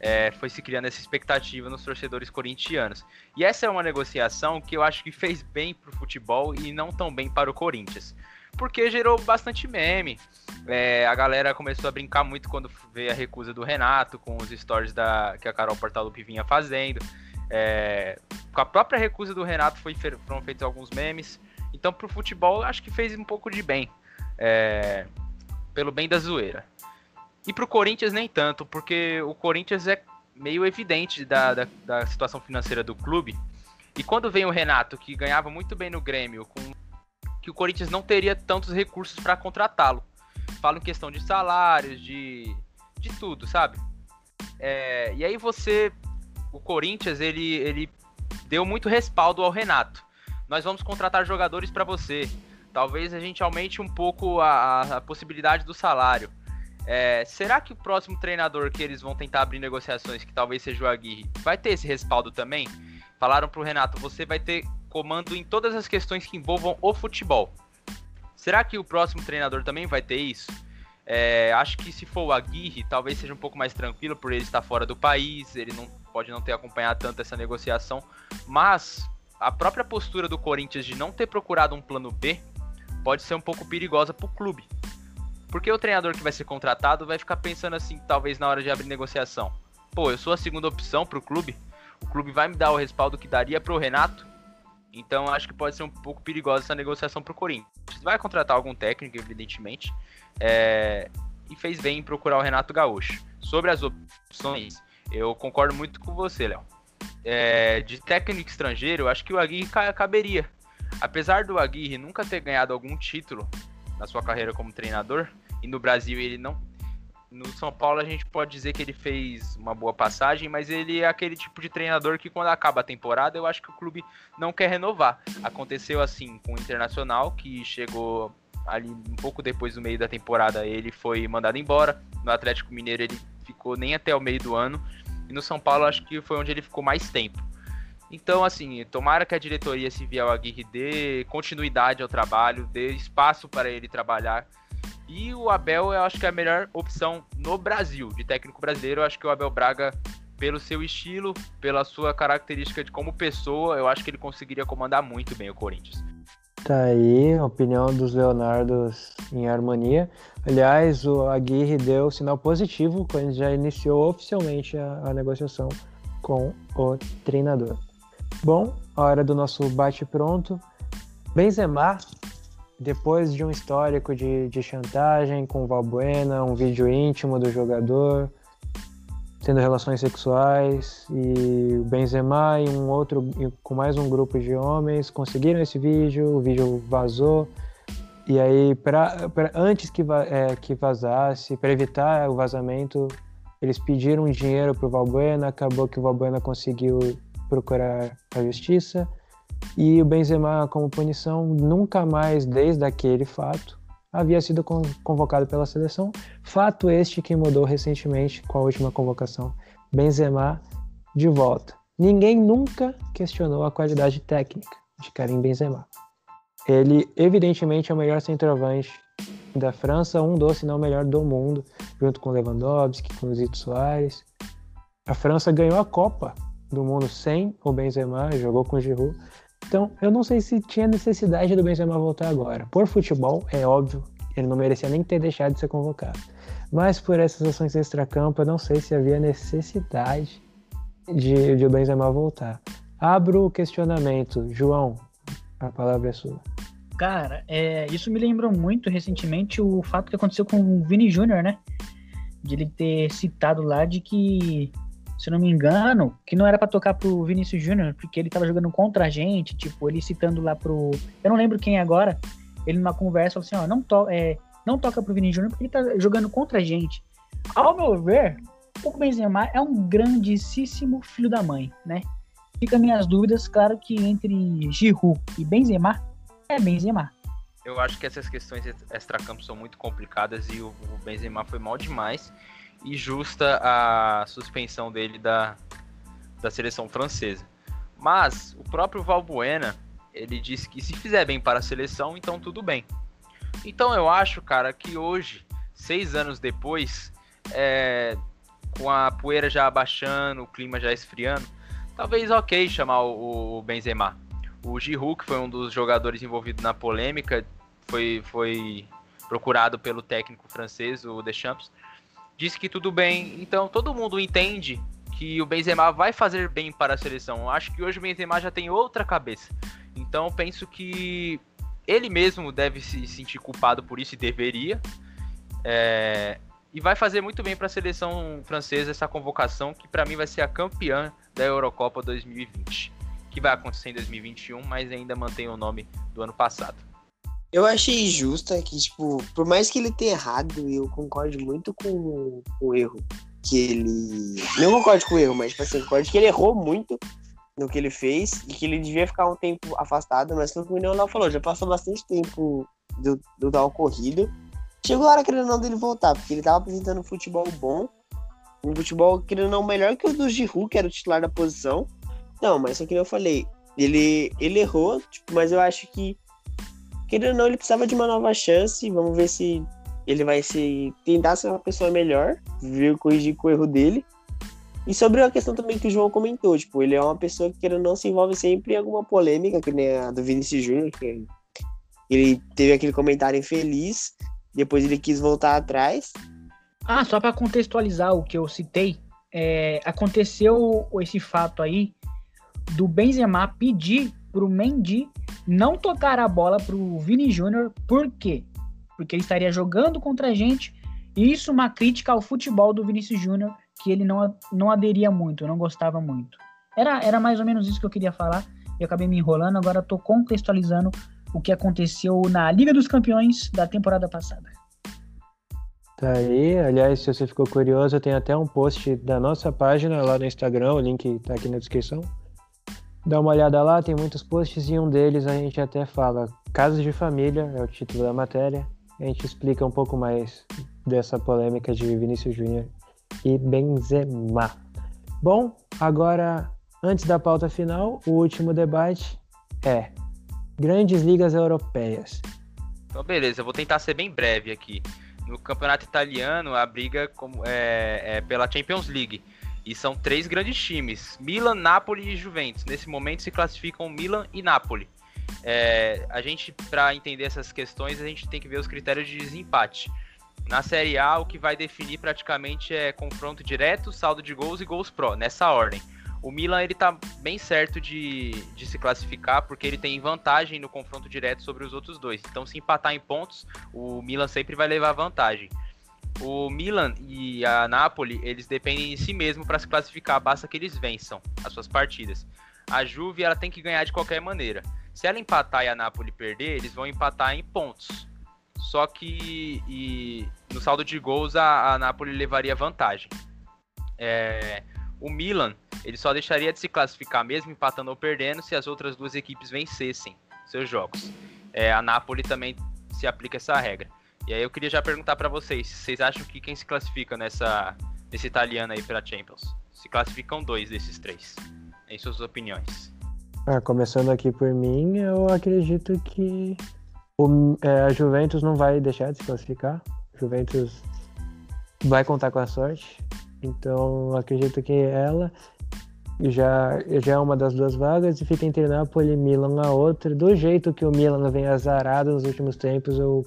é, foi se criando essa expectativa nos torcedores corintianos. E essa é uma negociação que eu acho que fez bem para o futebol e não tão bem para o Corinthians. Porque gerou bastante meme. É, a galera começou a brincar muito quando veio a recusa do Renato, com os stories da, que a Carol Portalupi vinha fazendo. É, com a própria recusa do Renato foi, foram feitos alguns memes. Então, para o futebol, acho que fez um pouco de bem. É, pelo bem da zoeira. E pro Corinthians nem tanto, porque o Corinthians é meio evidente da, da, da, situação financeira do clube. E quando vem o Renato, que ganhava muito bem no Grêmio, com que o Corinthians não teria tantos recursos para contratá-lo. Falo em questão de salários, de, de tudo, sabe? É, e aí você, o Corinthians, ele, ele deu muito respaldo ao Renato. Nós vamos contratar jogadores para você. Talvez a gente aumente um pouco a, a possibilidade do salário. É, será que o próximo treinador que eles vão tentar abrir negociações, que talvez seja o Aguirre, vai ter esse respaldo também? Falaram pro Renato, você vai ter comando em todas as questões que envolvam o futebol. Será que o próximo treinador também vai ter isso? É, acho que se for o Aguirre, talvez seja um pouco mais tranquilo por ele estar fora do país, ele não pode não ter acompanhado tanto essa negociação, mas a própria postura do Corinthians de não ter procurado um plano B pode ser um pouco perigosa para o clube. Porque o treinador que vai ser contratado vai ficar pensando assim, talvez na hora de abrir negociação. Pô, eu sou a segunda opção para o clube. O clube vai me dar o respaldo que daria para o Renato. Então acho que pode ser um pouco perigosa essa negociação para o Corinthians. Vai contratar algum técnico, evidentemente. É... E fez bem em procurar o Renato Gaúcho. Sobre as opções, eu concordo muito com você, Léo. É... De técnico estrangeiro, eu acho que o Aguirre caberia. Apesar do Aguirre nunca ter ganhado algum título na sua carreira como treinador, e no Brasil ele não. No São Paulo a gente pode dizer que ele fez uma boa passagem, mas ele é aquele tipo de treinador que quando acaba a temporada eu acho que o clube não quer renovar. Aconteceu assim com o Internacional, que chegou ali um pouco depois do meio da temporada, ele foi mandado embora. No Atlético Mineiro ele ficou nem até o meio do ano. E no São Paulo acho que foi onde ele ficou mais tempo. Então, assim, tomara que a diretoria se vier ao Aguirre dê continuidade ao trabalho, dê espaço para ele trabalhar e o Abel, eu acho que é a melhor opção no Brasil, de técnico brasileiro. Eu acho que o Abel Braga, pelo seu estilo, pela sua característica de como pessoa, eu acho que ele conseguiria comandar muito bem o Corinthians. Tá aí a opinião dos Leonardos em harmonia. Aliás, o Aguirre deu sinal positivo quando já iniciou oficialmente a, a negociação com o treinador. Bom, a hora do nosso bate-pronto. Benzema depois de um histórico de, de chantagem com Valbuena, um vídeo íntimo do jogador, tendo relações sexuais, e o Benzema e um outro, com mais um grupo de homens, conseguiram esse vídeo, o vídeo vazou, e aí, pra, pra antes que, é, que vazasse, para evitar o vazamento, eles pediram dinheiro para o Valbuena, acabou que o Valbuena conseguiu procurar a justiça, e o Benzema, como punição, nunca mais, desde aquele fato, havia sido convocado pela seleção. Fato este que mudou recentemente com a última convocação. Benzema de volta. Ninguém nunca questionou a qualidade técnica de Karim Benzema. Ele, evidentemente, é o melhor centroavante da França, um dos, se não o melhor do mundo, junto com Lewandowski, com Zito Soares. A França ganhou a Copa do Mundo sem o Benzema, jogou com o Giroud, então, eu não sei se tinha necessidade do Benzema voltar agora. Por futebol, é óbvio, ele não merecia nem ter deixado de ser convocado. Mas por essas ações extra-campo, eu não sei se havia necessidade de, de o Benzema voltar. Abro o questionamento. João, a palavra é sua. Cara, é, isso me lembrou muito recentemente o fato que aconteceu com o Vini Júnior, né? De ele ter citado lá de que, se não me engano, que não era para tocar pro Vinícius Júnior, porque ele tava jogando contra a gente, tipo, ele citando lá pro. Eu não lembro quem é agora, ele numa conversa falou assim, ó, não, to é, não toca pro Vinícius Júnior porque ele tá jogando contra a gente. Ao meu ver, o Benzema é um grandíssimo filho da mãe, né? Fica minhas dúvidas, claro que entre Giroud e Benzema, é Benzema. Eu acho que essas questões extracampo são muito complicadas e o Benzema foi mal demais. E justa a suspensão dele da, da seleção francesa. Mas o próprio Valbuena, ele disse que se fizer bem para a seleção, então tudo bem. Então eu acho, cara, que hoje, seis anos depois, é, com a poeira já abaixando, o clima já esfriando, talvez ok chamar o, o Benzema. O Giroud, que foi um dos jogadores envolvidos na polêmica, foi, foi procurado pelo técnico francês, o Deschamps, disse que tudo bem. Então todo mundo entende que o Benzema vai fazer bem para a seleção. Acho que hoje o Benzema já tem outra cabeça. Então penso que ele mesmo deve se sentir culpado por isso e deveria. É, e vai fazer muito bem para a seleção francesa essa convocação, que para mim vai ser a campeã da Eurocopa 2020, que vai acontecer em 2021, mas ainda mantém o nome do ano passado. Eu achei justa que, tipo, por mais que ele tenha errado, eu concordo muito com, o erro que ele. Não concordo com o erro, mas, tipo assim, concordo que ele errou muito no que ele fez e que ele devia ficar um tempo afastado, mas como o Minão falou, já passou bastante tempo do, do tal ocorrido. Chegou a hora, querendo não, dele voltar, porque ele tava apresentando um futebol bom, um futebol, querendo não, melhor que o do Giroud, que era o titular da posição. Não, mas só que eu falei, ele, ele errou, tipo, mas eu acho que, querendo ou não, ele precisava de uma nova chance, vamos ver se ele vai se tentar ser uma pessoa melhor, vir corrigir com o erro dele. E sobre a questão também que o João comentou, tipo, ele é uma pessoa que querendo não se envolve sempre em alguma polêmica, que nem a do Vinicius Júnior, que ele teve aquele comentário infeliz, depois ele quis voltar atrás. Ah, só para contextualizar o que eu citei, é, aconteceu esse fato aí do Benzema pedir pro Mendy não tocar a bola pro Vini Júnior, por quê? Porque ele estaria jogando contra a gente, e isso uma crítica ao futebol do Vinícius Júnior, que ele não, não aderia muito, não gostava muito. Era, era mais ou menos isso que eu queria falar, eu acabei me enrolando, agora estou contextualizando o que aconteceu na Liga dos Campeões da temporada passada. Tá aí, aliás, se você ficou curioso, tem até um post da nossa página lá no Instagram, o link tá aqui na descrição. Dá uma olhada lá, tem muitos posts e um deles a gente até fala Casos de Família, é o título da matéria. A gente explica um pouco mais dessa polêmica de Vinícius Júnior e Benzema. Bom, agora, antes da pauta final, o último debate é Grandes ligas europeias. Então, beleza, eu vou tentar ser bem breve aqui. No campeonato italiano, a briga é, é pela Champions League. E são três grandes times: Milan, Napoli e Juventus. Nesse momento se classificam Milan e Napoli. É, a gente, para entender essas questões, a gente tem que ver os critérios de desempate. Na Série A, o que vai definir praticamente é confronto direto, saldo de gols e gols pro, nessa ordem. O Milan ele tá bem certo de, de se classificar porque ele tem vantagem no confronto direto sobre os outros dois. Então, se empatar em pontos, o Milan sempre vai levar vantagem. O Milan e a Napoli, eles dependem de si mesmo para se classificar, basta que eles vençam as suas partidas. A Juve, ela tem que ganhar de qualquer maneira. Se ela empatar e a Napoli perder, eles vão empatar em pontos. Só que e, no saldo de gols a, a Napoli levaria vantagem. É, o Milan ele só deixaria de se classificar mesmo empatando ou perdendo se as outras duas equipes vencessem seus jogos. É, a Napoli também se aplica essa regra. E aí eu queria já perguntar para vocês, vocês acham que quem se classifica nessa nesse italiano aí pela Champions? Se classificam dois desses três. Em suas opiniões. Ah, começando aqui por mim, eu acredito que o, é, a Juventus não vai deixar de se classificar. A Juventus vai contar com a sorte. Então acredito que ela já, já é uma das duas vagas e fica entre Napoli e Milan a outra. Do jeito que o Milan vem azarado nos últimos tempos, eu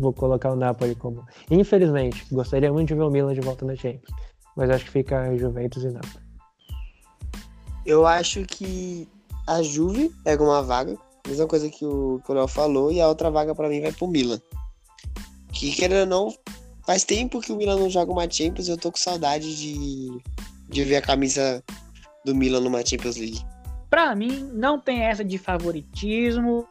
vou colocar o Napoli como. Infelizmente, gostaria muito de ver o Milan de volta na Champions, mas acho que fica Juventus e Napoli. Eu acho que a Juve pega uma vaga Mesma coisa que o que o Léo falou, e a outra vaga pra mim vai pro Milan. Que querendo ou não, faz tempo que o Milan não joga uma Champions e eu tô com saudade de, de ver a camisa do Milan numa Champions League. Pra mim, não tem essa de favoritismo,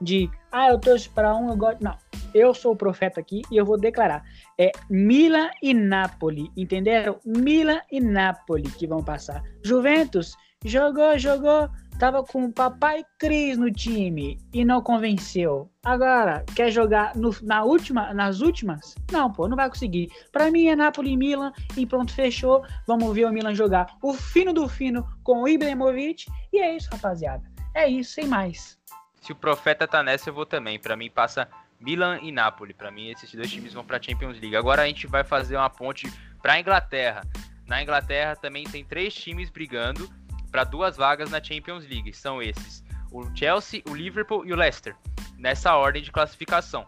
de ah, eu torço pra um, eu gosto. Não. Eu sou o profeta aqui e eu vou declarar. É Milan e Napoli, entenderam? Milan e Napoli que vão passar. Juventus jogou, jogou, tava com o papai Cris no time e não convenceu. Agora, quer jogar no, na última, nas últimas? Não, pô, não vai conseguir. Para mim é Napoli e Milan e pronto, fechou. Vamos ver o Milan jogar o fino do fino com o Ibrahimovic e é isso, rapaziada. É isso, sem mais. Se o Profeta tá nessa, eu vou também. Para mim passa Milan e Napoli. Para mim esses dois times vão para Champions League. Agora a gente vai fazer uma ponte para Inglaterra. Na Inglaterra também tem três times brigando para duas vagas na Champions League. São esses: o Chelsea, o Liverpool e o Leicester, nessa ordem de classificação.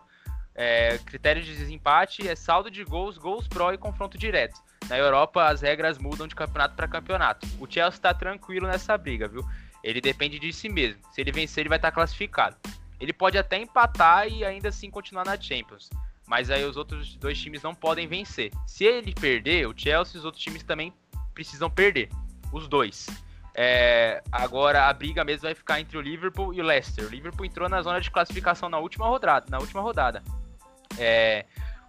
É, critério de desempate é saldo de gols, gols pró e confronto direto. Na Europa, as regras mudam de campeonato para campeonato. O Chelsea está tranquilo nessa briga, viu? Ele depende de si mesmo. Se ele vencer, ele vai estar tá classificado. Ele pode até empatar e ainda assim continuar na Champions. Mas aí os outros dois times não podem vencer. Se ele perder, o Chelsea e os outros times também precisam perder. Os dois. É, agora a briga mesmo vai ficar entre o Liverpool e o Leicester. O Liverpool entrou na zona de classificação na última rodada. Na última rodada. É,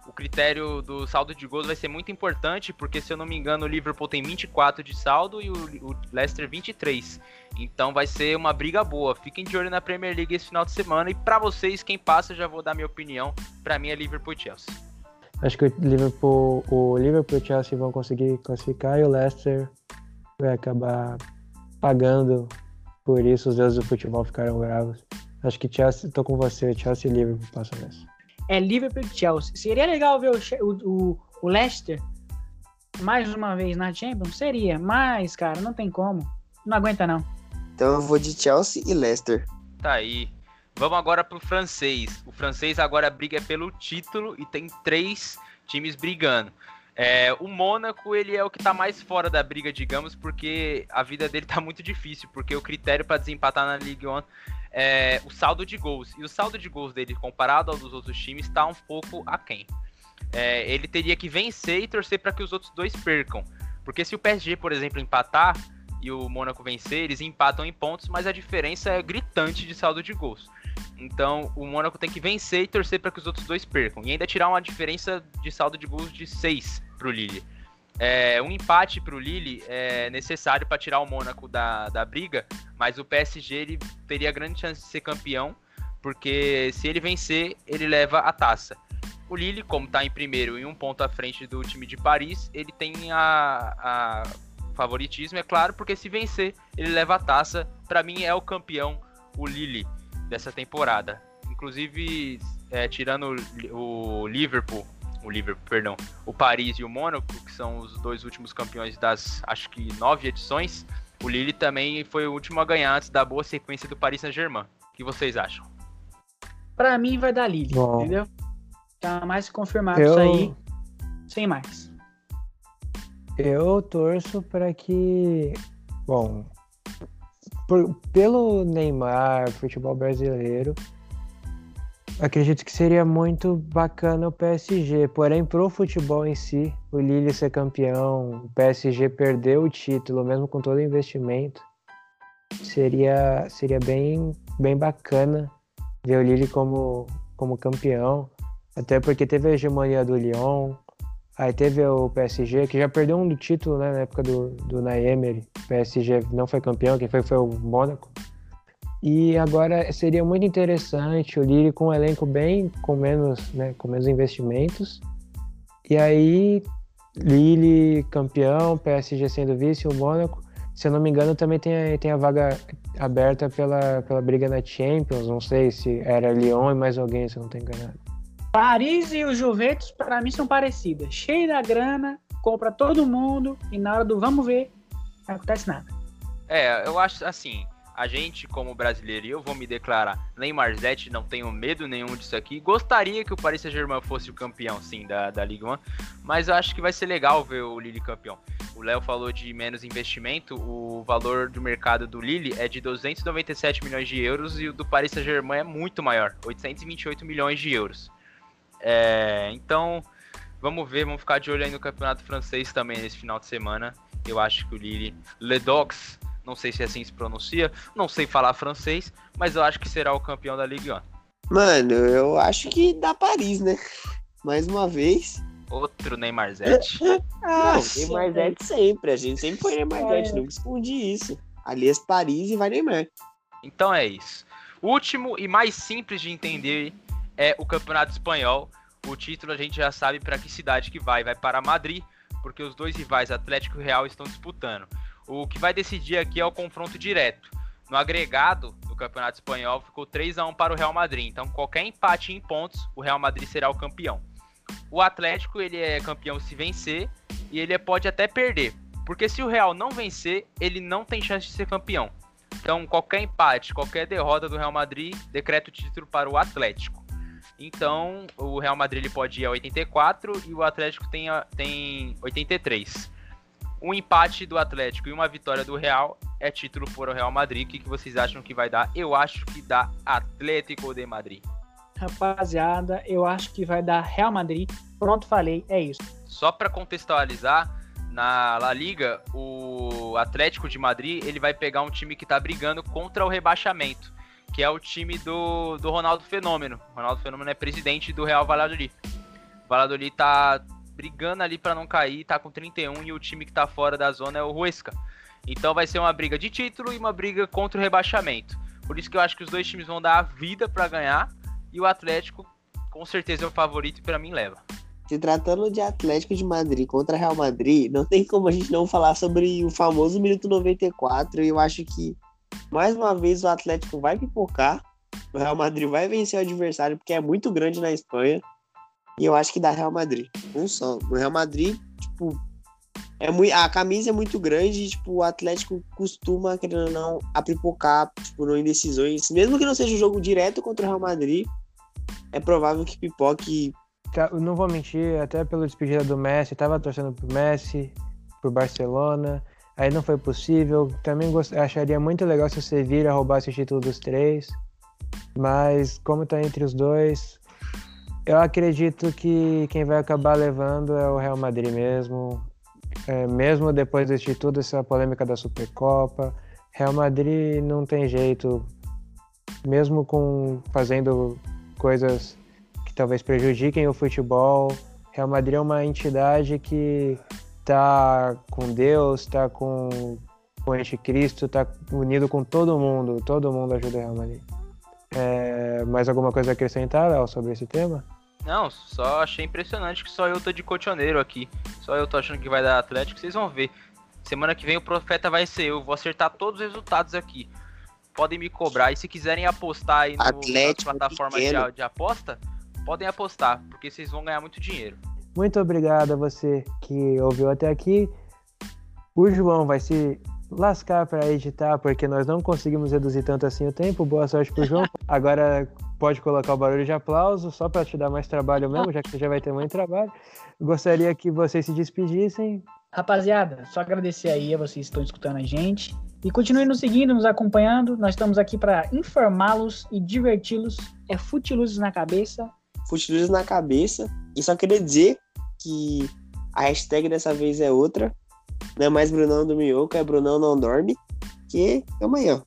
o critério do saldo de gols vai ser muito importante, porque se eu não me engano, o Liverpool tem 24 de saldo e o, o Leicester 23. Então vai ser uma briga boa. Fiquem de olho na Premier League esse final de semana. E para vocês, quem passa, já vou dar minha opinião. Para mim é Liverpool e Chelsea. Acho que o Liverpool, o Liverpool e o Chelsea vão conseguir classificar e o Leicester vai acabar pagando por isso os deuses do futebol ficaram bravos. Acho que Chelsea, tô com você, Chelsea e Liverpool passam nessa. É Liverpool e Chelsea. Seria legal ver o, o, o Leicester mais uma vez na Champions? Seria, mas, cara, não tem como. Não aguenta, não. Então eu vou de Chelsea e Leicester. Tá aí. Vamos agora pro francês. O francês agora briga pelo título e tem três times brigando. É, o Mônaco, ele é o que tá mais fora da briga, digamos, porque a vida dele tá muito difícil, porque o critério para desempatar na Ligue 1 é o saldo de gols. E o saldo de gols dele, comparado ao dos outros times, tá um pouco aquém. É, ele teria que vencer e torcer para que os outros dois percam. Porque se o PSG, por exemplo, empatar e o Mônaco vencer, eles empatam em pontos, mas a diferença é gritante de saldo de gols. Então o Mônaco tem que vencer e torcer para que os outros dois percam. E ainda tirar uma diferença de saldo de gols de 6 para o Lille. É, um empate para o Lille é necessário para tirar o Mônaco da, da briga, mas o PSG ele teria grande chance de ser campeão, porque se ele vencer, ele leva a taça. O Lille, como está em primeiro e um ponto à frente do time de Paris, ele tem a, a favoritismo, é claro, porque se vencer, ele leva a taça. Para mim, é o campeão, o Lille, dessa temporada. Inclusive, é, tirando o, o Liverpool o Liverpool, perdão, o Paris e o Mônaco, que são os dois últimos campeões das, acho que nove edições, o Lille também foi o último a ganhar antes da boa sequência do Paris Saint-Germain. O que vocês acham? Para mim vai dar Lille, Bom, entendeu? Tá mais confirmado eu... isso aí, sem mais. Eu torço para que, bom, por, pelo Neymar, futebol brasileiro, Acredito que seria muito bacana o PSG, porém pro futebol em si, o Lille ser campeão, o PSG perder o título, mesmo com todo o investimento, seria, seria bem, bem bacana ver o Lille como, como campeão, até porque teve a hegemonia do Lyon, aí teve o PSG, que já perdeu um do título né, na época do, do o PSG não foi campeão, quem foi foi o Mônaco, e agora seria muito interessante o Lille com um elenco bem com menos, né, com menos investimentos. E aí Lille campeão, PSG sendo vice, o Mônaco. Se eu não me engano, também tem a, tem a vaga aberta pela, pela briga na Champions. Não sei se era Lyon e mais alguém, se eu não tenho enganado. Paris e o Juventus, para mim, são parecidas. Cheio da grana, compra todo mundo e na hora do vamos ver, não acontece nada. É, eu acho assim a gente, como brasileiro, e eu vou me declarar Neymar Zete, não tenho medo nenhum disso aqui. Gostaria que o Paris Saint-Germain fosse o campeão, sim, da, da Ligue 1, mas eu acho que vai ser legal ver o Lille campeão. o Léo falou de menos investimento, o valor do mercado do Lille é de 297 milhões de euros e o do Paris Saint-Germain é muito maior, 828 milhões de euros. É, então, vamos ver, vamos ficar de olho aí no campeonato francês também nesse final de semana. Eu acho que o Lille, Le Dox, não sei se assim se pronuncia, não sei falar francês, mas eu acho que será o campeão da Ligue 1. Mano, eu acho que dá Paris, né? Mais uma vez. Outro Neymar Zete. não, Neymar Zete sempre. A gente sempre foi Neymar Zete, nunca escondi isso. Aliás, Paris e vai Neymar. Então é isso. O último e mais simples de entender é o Campeonato Espanhol. O título a gente já sabe para que cidade que vai. Vai para Madrid, porque os dois rivais Atlético e Real estão disputando. O que vai decidir aqui é o confronto direto. No agregado do Campeonato Espanhol ficou 3 a 1 para o Real Madrid. Então qualquer empate em pontos, o Real Madrid será o campeão. O Atlético ele é campeão se vencer e ele pode até perder, porque se o Real não vencer, ele não tem chance de ser campeão. Então qualquer empate, qualquer derrota do Real Madrid decreta o título para o Atlético. Então o Real Madrid ele pode ir a 84 e o Atlético tem, tem 83. Um empate do Atlético e uma vitória do Real é título para o Real Madrid. O que, que vocês acham que vai dar? Eu acho que dá Atlético de Madrid. Rapaziada, eu acho que vai dar Real Madrid. Pronto, falei, é isso. Só para contextualizar, na La Liga, o Atlético de Madrid ele vai pegar um time que está brigando contra o rebaixamento, que é o time do, do Ronaldo Fenômeno. O Ronaldo Fenômeno é presidente do Real Valladolid. O Valladolid tá brigando ali para não cair, tá com 31 e o time que tá fora da zona é o Huesca. Então vai ser uma briga de título e uma briga contra o rebaixamento. Por isso que eu acho que os dois times vão dar a vida para ganhar e o Atlético, com certeza, é o favorito e para mim leva. Se tratando de Atlético de Madrid contra Real Madrid, não tem como a gente não falar sobre o famoso minuto 94. E eu acho que, mais uma vez, o Atlético vai pipocar. O Real Madrid vai vencer o adversário, porque é muito grande na Espanha. E eu acho que dá Real Madrid. Um só. O Real Madrid, tipo, é muito, a camisa é muito grande e, tipo, o Atlético costuma, querendo ou não, a pipocar, tipo, no indecisões. Mesmo que não seja um jogo direto contra o Real Madrid, é provável que pipoque. Tá, não vou mentir, até pelo despedida do Messi, tava torcendo pro Messi, pro Barcelona, aí não foi possível. Também gost... acharia muito legal se o Sevilla roubasse o título dos três, mas como tá entre os dois, eu acredito que quem vai acabar levando é o Real Madrid mesmo. É, mesmo depois de tudo essa polêmica da Supercopa, Real Madrid não tem jeito, mesmo com fazendo coisas que talvez prejudiquem o futebol. Real Madrid é uma entidade que tá com Deus, tá com, com o Anticristo, tá unido com todo mundo. Todo mundo ajuda o Real Madrid. É, mais alguma coisa a acrescentar, Léo, sobre esse tema? Não, só achei impressionante que só eu tô de cotioneiro aqui. Só eu tô achando que vai dar Atlético, vocês vão ver. Semana que vem o profeta vai ser eu, vou acertar todos os resultados aqui podem me cobrar. E se quiserem apostar aí no, Atlético na plataforma de, de aposta, podem apostar, porque vocês vão ganhar muito dinheiro. Muito obrigado a você que ouviu até aqui. O João vai se lascar para editar, porque nós não conseguimos reduzir tanto assim o tempo. Boa sorte pro João. Agora pode colocar o barulho de aplauso, só para te dar mais trabalho mesmo, já que você já vai ter muito trabalho. Gostaria que vocês se despedissem. Rapaziada, só agradecer aí a vocês que estão escutando a gente. E continue nos seguindo, nos acompanhando. Nós estamos aqui para informá-los e diverti-los. É Futiluzes na cabeça. Futiluzes na cabeça. E só queria dizer que a hashtag dessa vez é outra. Não é mais Brunão do Minhoco, é Brunão não dorme. Que amanhã,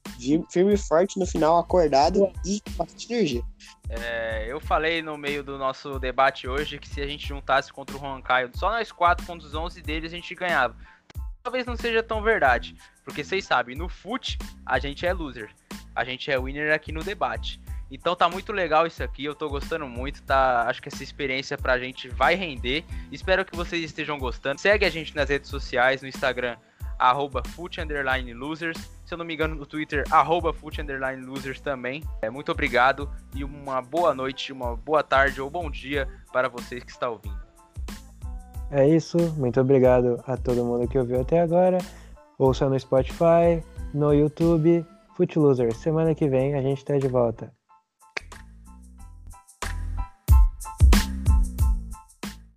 firme e forte no final, acordado e com bastante energia. É, eu falei no meio do nosso debate hoje que se a gente juntasse contra o Juan Caio, só nós quatro contra os 11 deles, a gente ganhava talvez não seja tão verdade. Porque vocês sabem, no FUT, a gente é loser. A gente é winner aqui no debate. Então tá muito legal isso aqui, eu tô gostando muito, tá? Acho que essa experiência pra gente vai render. Espero que vocês estejam gostando. Segue a gente nas redes sociais, no Instagram, arroba losers. Se eu não me engano, no Twitter, arroba losers também. É, muito obrigado e uma boa noite, uma boa tarde ou bom dia para vocês que estão ouvindo. É isso, muito obrigado a todo mundo que ouviu até agora. Ouça no Spotify, no YouTube, Footloser. Semana que vem a gente está de volta.